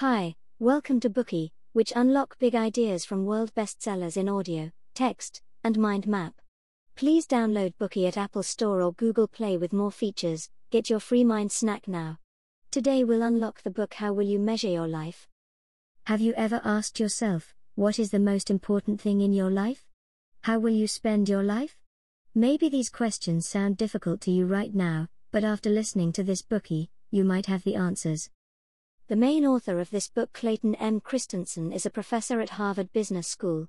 Hi, welcome to Bookey, which unlock big ideas from world bestsellers in audio, text, and mind map. Please download Bookey at Apple Store or Google Play with more features. Get your free mind snack now. Today we'll unlock the book How Will You Measure Your Life? Have you ever asked yourself, what is the most important thing in your life? How will you spend your life? Maybe these questions sound difficult to you right now, but after listening to this Bookey, you might have the answers. The main author of this book, Clayton M. Christensen, is a professor at Harvard Business School.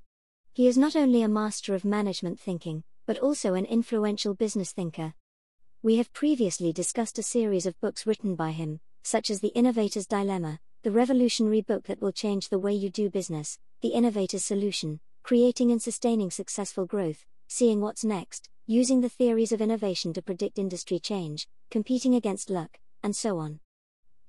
He is not only a master of management thinking, but also an influential business thinker. We have previously discussed a series of books written by him, such as The Innovator's Dilemma, the revolutionary book that will change the way you do business, The Innovator's Solution, Creating and Sustaining Successful Growth, Seeing What's Next, Using the Theories of Innovation to Predict Industry Change, Competing Against Luck, and so on.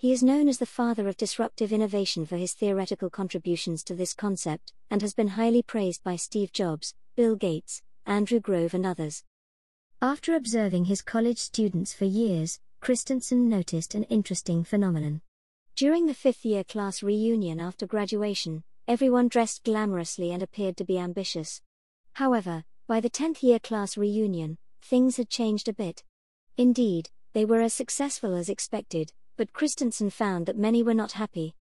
He is known as the father of disruptive innovation for his theoretical contributions to this concept, and has been highly praised by Steve Jobs, Bill Gates, Andrew Grove, and others. After observing his college students for years, Christensen noticed an interesting phenomenon. During the fifth year class reunion after graduation, everyone dressed glamorously and appeared to be ambitious. However, by the 10th year class reunion, things had changed a bit. Indeed, they were as successful as expected, but Christensen found that many were not happy.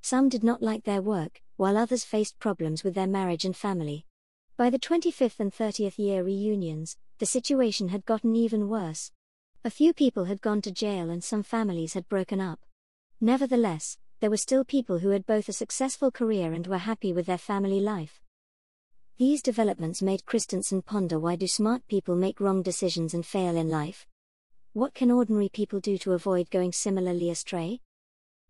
Some did not like their work, while others faced problems with their marriage and family. By the 25th and 30th year reunions, the situation had gotten even worse. A few people had gone to jail and some families had broken up. Nevertheless, there were still people who had both a successful career and were happy with their family life. These developments made Christensen ponder why do smart people make wrong decisions and fail in life? What can ordinary people do to avoid going similarly astray?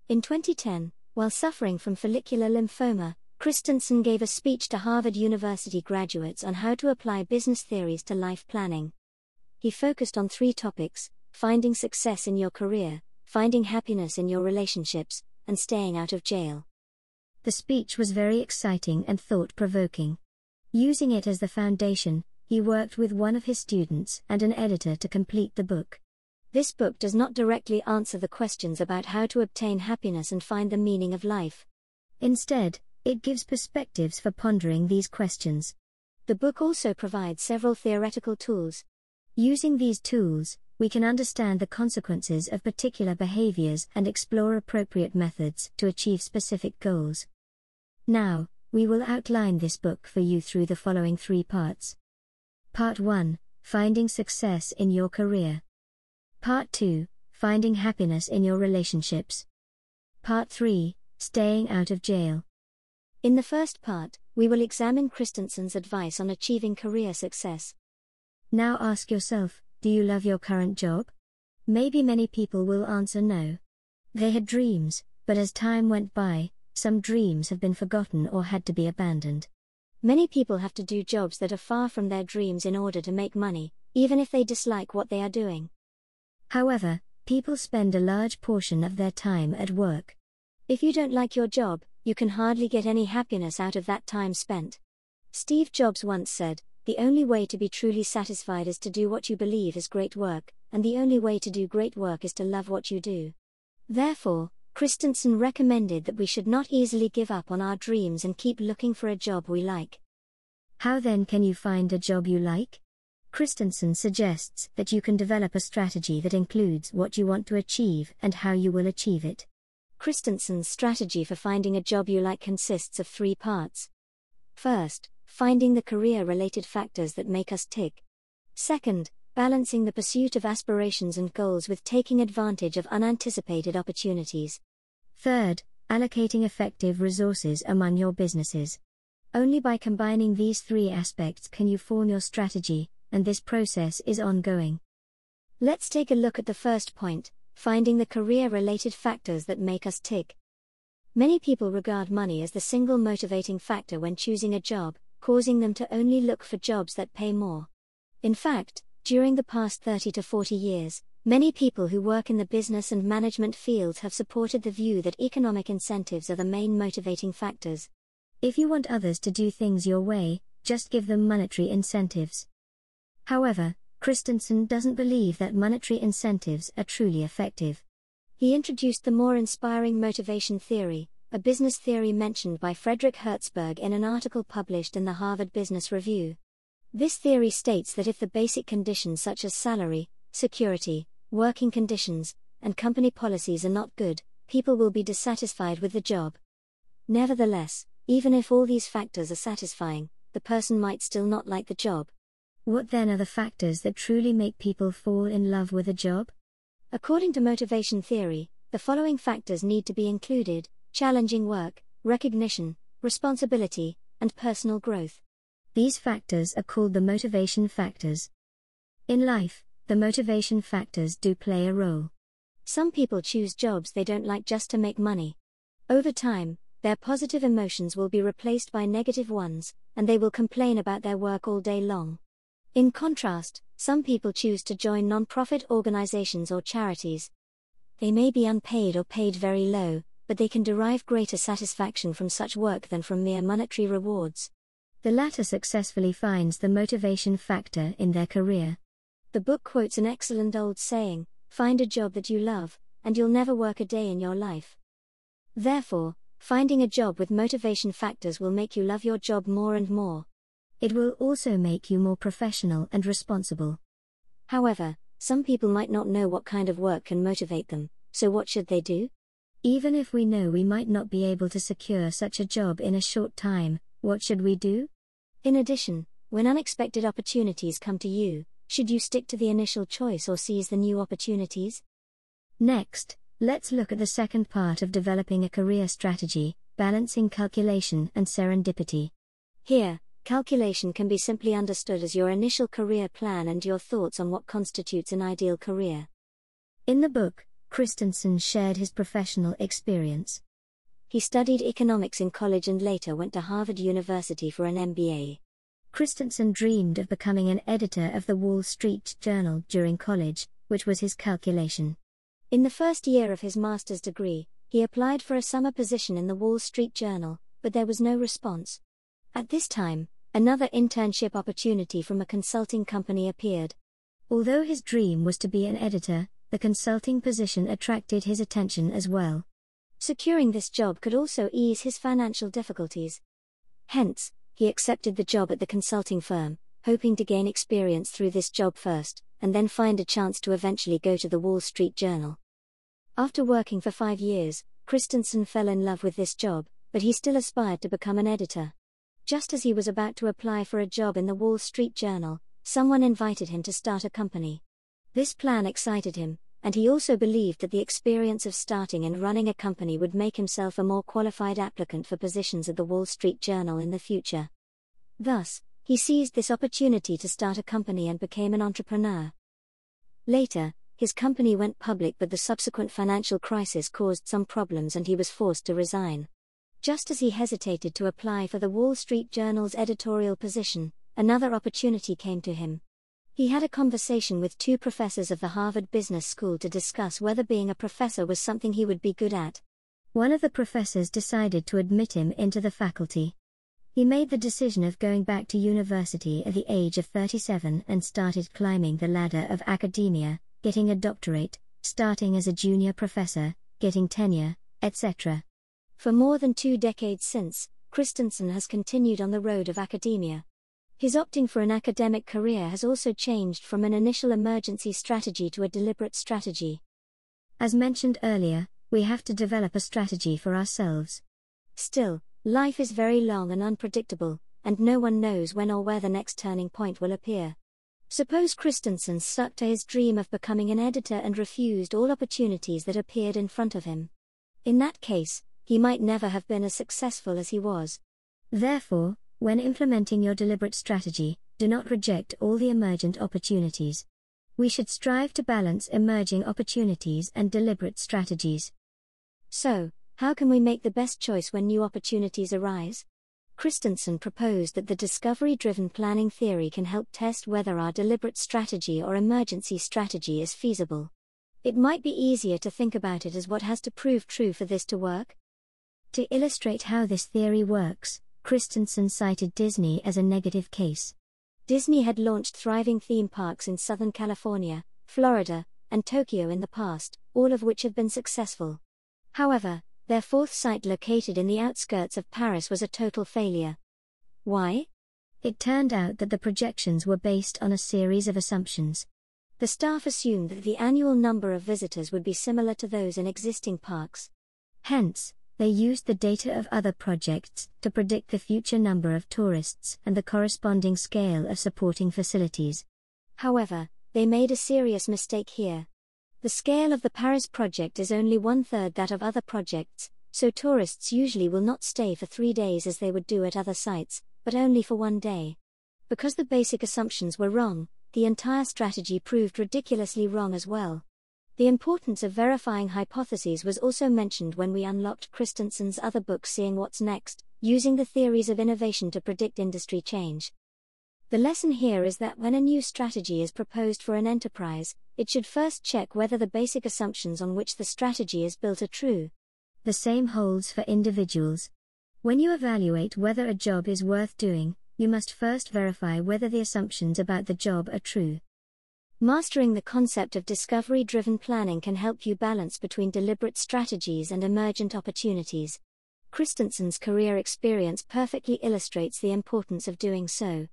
In 2010, while suffering from follicular lymphoma, Christensen gave a speech to Harvard University graduates on how to apply business theories to life planning. He focused on three topics finding success in your career, finding happiness in your relationships, and staying out of jail. The speech was very exciting and thought provoking. Using it as the foundation, he worked with one of his students and an editor to complete the book. This book does not directly answer the questions about how to obtain happiness and find the meaning of life. Instead, it gives perspectives for pondering these questions. The book also provides several theoretical tools. Using these tools, we can understand the consequences of particular behaviors and explore appropriate methods to achieve specific goals. Now, we will outline this book for you through the following three parts. Part 1 Finding Success in Your Career. Part 2 Finding Happiness in Your Relationships. Part 3 Staying Out of Jail. In the first part, we will examine Christensen's advice on achieving career success. Now ask yourself do you love your current job? Maybe many people will answer no. They had dreams, but as time went by, some dreams have been forgotten or had to be abandoned. Many people have to do jobs that are far from their dreams in order to make money, even if they dislike what they are doing. However, people spend a large portion of their time at work. If you don't like your job, you can hardly get any happiness out of that time spent. Steve Jobs once said, The only way to be truly satisfied is to do what you believe is great work, and the only way to do great work is to love what you do. Therefore, Christensen recommended that we should not easily give up on our dreams and keep looking for a job we like. How then can you find a job you like? Christensen suggests that you can develop a strategy that includes what you want to achieve and how you will achieve it. Christensen's strategy for finding a job you like consists of three parts. First, finding the career related factors that make us tick. Second, balancing the pursuit of aspirations and goals with taking advantage of unanticipated opportunities. Third, allocating effective resources among your businesses. Only by combining these three aspects can you form your strategy, and this process is ongoing. Let's take a look at the first point finding the career related factors that make us tick. Many people regard money as the single motivating factor when choosing a job, causing them to only look for jobs that pay more. In fact, during the past 30 to 40 years, many people who work in the business and management fields have supported the view that economic incentives are the main motivating factors. If you want others to do things your way, just give them monetary incentives. However, Christensen doesn't believe that monetary incentives are truly effective. He introduced the more inspiring motivation theory, a business theory mentioned by Frederick Herzberg in an article published in the Harvard Business Review. This theory states that if the basic conditions such as salary, security, working conditions, and company policies are not good, people will be dissatisfied with the job. Nevertheless, even if all these factors are satisfying, the person might still not like the job. What then are the factors that truly make people fall in love with a job? According to motivation theory, the following factors need to be included challenging work, recognition, responsibility, and personal growth. These factors are called the motivation factors. In life, the motivation factors do play a role. Some people choose jobs they don't like just to make money. Over time, their positive emotions will be replaced by negative ones, and they will complain about their work all day long. In contrast, some people choose to join non-profit organizations or charities. They may be unpaid or paid very low, but they can derive greater satisfaction from such work than from mere monetary rewards. The latter successfully finds the motivation factor in their career. The book quotes an excellent old saying find a job that you love, and you'll never work a day in your life. Therefore, finding a job with motivation factors will make you love your job more and more. It will also make you more professional and responsible. However, some people might not know what kind of work can motivate them, so what should they do? Even if we know we might not be able to secure such a job in a short time, what should we do? In addition, when unexpected opportunities come to you, should you stick to the initial choice or seize the new opportunities? Next, let's look at the second part of developing a career strategy balancing calculation and serendipity. Here, Calculation can be simply understood as your initial career plan and your thoughts on what constitutes an ideal career. In the book, Christensen shared his professional experience. He studied economics in college and later went to Harvard University for an MBA. Christensen dreamed of becoming an editor of the Wall Street Journal during college, which was his calculation. In the first year of his master's degree, he applied for a summer position in the Wall Street Journal, but there was no response. At this time, another internship opportunity from a consulting company appeared. Although his dream was to be an editor, the consulting position attracted his attention as well. Securing this job could also ease his financial difficulties. Hence, he accepted the job at the consulting firm, hoping to gain experience through this job first, and then find a chance to eventually go to the Wall Street Journal. After working for five years, Christensen fell in love with this job, but he still aspired to become an editor. Just as he was about to apply for a job in the Wall Street Journal, someone invited him to start a company. This plan excited him, and he also believed that the experience of starting and running a company would make himself a more qualified applicant for positions at the Wall Street Journal in the future. Thus, he seized this opportunity to start a company and became an entrepreneur. Later, his company went public, but the subsequent financial crisis caused some problems and he was forced to resign. Just as he hesitated to apply for the Wall Street Journal's editorial position, another opportunity came to him. He had a conversation with two professors of the Harvard Business School to discuss whether being a professor was something he would be good at. One of the professors decided to admit him into the faculty. He made the decision of going back to university at the age of 37 and started climbing the ladder of academia, getting a doctorate, starting as a junior professor, getting tenure, etc. For more than two decades since, Christensen has continued on the road of academia. His opting for an academic career has also changed from an initial emergency strategy to a deliberate strategy. As mentioned earlier, we have to develop a strategy for ourselves. Still, life is very long and unpredictable, and no one knows when or where the next turning point will appear. Suppose Christensen stuck to his dream of becoming an editor and refused all opportunities that appeared in front of him. In that case, he might never have been as successful as he was. Therefore, when implementing your deliberate strategy, do not reject all the emergent opportunities. We should strive to balance emerging opportunities and deliberate strategies. So, how can we make the best choice when new opportunities arise? Christensen proposed that the discovery driven planning theory can help test whether our deliberate strategy or emergency strategy is feasible. It might be easier to think about it as what has to prove true for this to work. To illustrate how this theory works, Christensen cited Disney as a negative case. Disney had launched thriving theme parks in Southern California, Florida, and Tokyo in the past, all of which have been successful. However, their fourth site located in the outskirts of Paris was a total failure. Why? It turned out that the projections were based on a series of assumptions. The staff assumed that the annual number of visitors would be similar to those in existing parks. Hence, they used the data of other projects to predict the future number of tourists and the corresponding scale of supporting facilities. However, they made a serious mistake here. The scale of the Paris project is only one third that of other projects, so tourists usually will not stay for three days as they would do at other sites, but only for one day. Because the basic assumptions were wrong, the entire strategy proved ridiculously wrong as well. The importance of verifying hypotheses was also mentioned when we unlocked Christensen's other book Seeing What's Next, using the theories of innovation to predict industry change. The lesson here is that when a new strategy is proposed for an enterprise, it should first check whether the basic assumptions on which the strategy is built are true. The same holds for individuals. When you evaluate whether a job is worth doing, you must first verify whether the assumptions about the job are true. Mastering the concept of discovery driven planning can help you balance between deliberate strategies and emergent opportunities. Christensen's career experience perfectly illustrates the importance of doing so.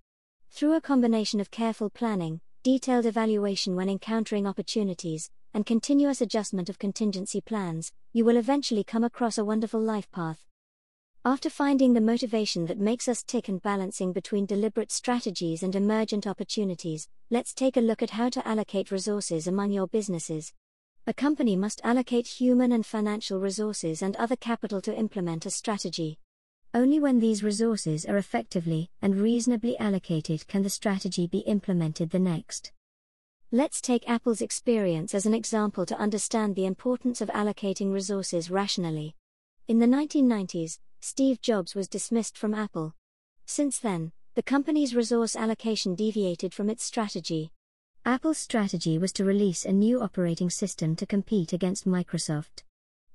Through a combination of careful planning, detailed evaluation when encountering opportunities, and continuous adjustment of contingency plans, you will eventually come across a wonderful life path. After finding the motivation that makes us tick and balancing between deliberate strategies and emergent opportunities, let's take a look at how to allocate resources among your businesses. A company must allocate human and financial resources and other capital to implement a strategy. Only when these resources are effectively and reasonably allocated can the strategy be implemented the next. Let's take Apple's experience as an example to understand the importance of allocating resources rationally. In the 1990s, Steve Jobs was dismissed from Apple. Since then, the company's resource allocation deviated from its strategy. Apple's strategy was to release a new operating system to compete against Microsoft.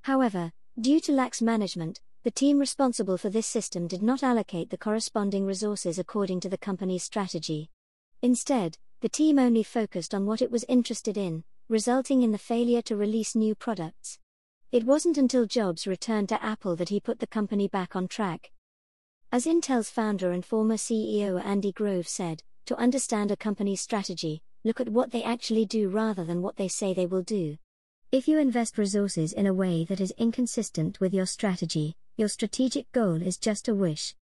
However, due to lax management, the team responsible for this system did not allocate the corresponding resources according to the company's strategy. Instead, the team only focused on what it was interested in, resulting in the failure to release new products. It wasn't until Jobs returned to Apple that he put the company back on track. As Intel's founder and former CEO Andy Grove said, to understand a company's strategy, look at what they actually do rather than what they say they will do. If you invest resources in a way that is inconsistent with your strategy, your strategic goal is just a wish.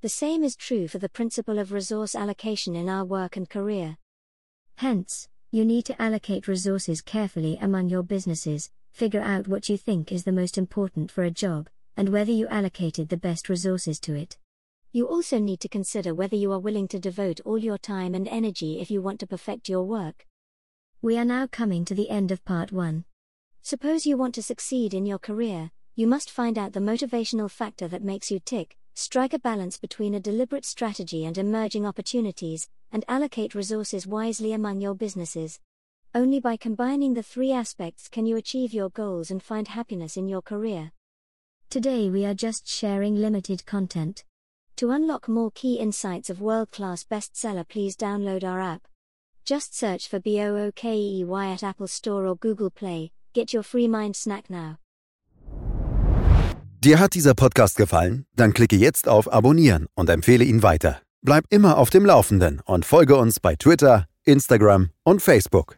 The same is true for the principle of resource allocation in our work and career. Hence, you need to allocate resources carefully among your businesses, figure out what you think is the most important for a job, and whether you allocated the best resources to it. You also need to consider whether you are willing to devote all your time and energy if you want to perfect your work. We are now coming to the end of part 1. Suppose you want to succeed in your career, you must find out the motivational factor that makes you tick, strike a balance between a deliberate strategy and emerging opportunities, and allocate resources wisely among your businesses. Only by combining the three aspects can you achieve your goals and find happiness in your career. Today we are just sharing limited content. To unlock more key insights of world class bestseller, please download our app. Just search for BOOKEY at Apple Store or Google Play. Get your free mind snack now. Dir hat dieser Podcast gefallen? Dann klicke jetzt auf Abonnieren und empfehle ihn weiter. Bleib immer auf dem Laufenden und folge uns bei Twitter, Instagram und Facebook.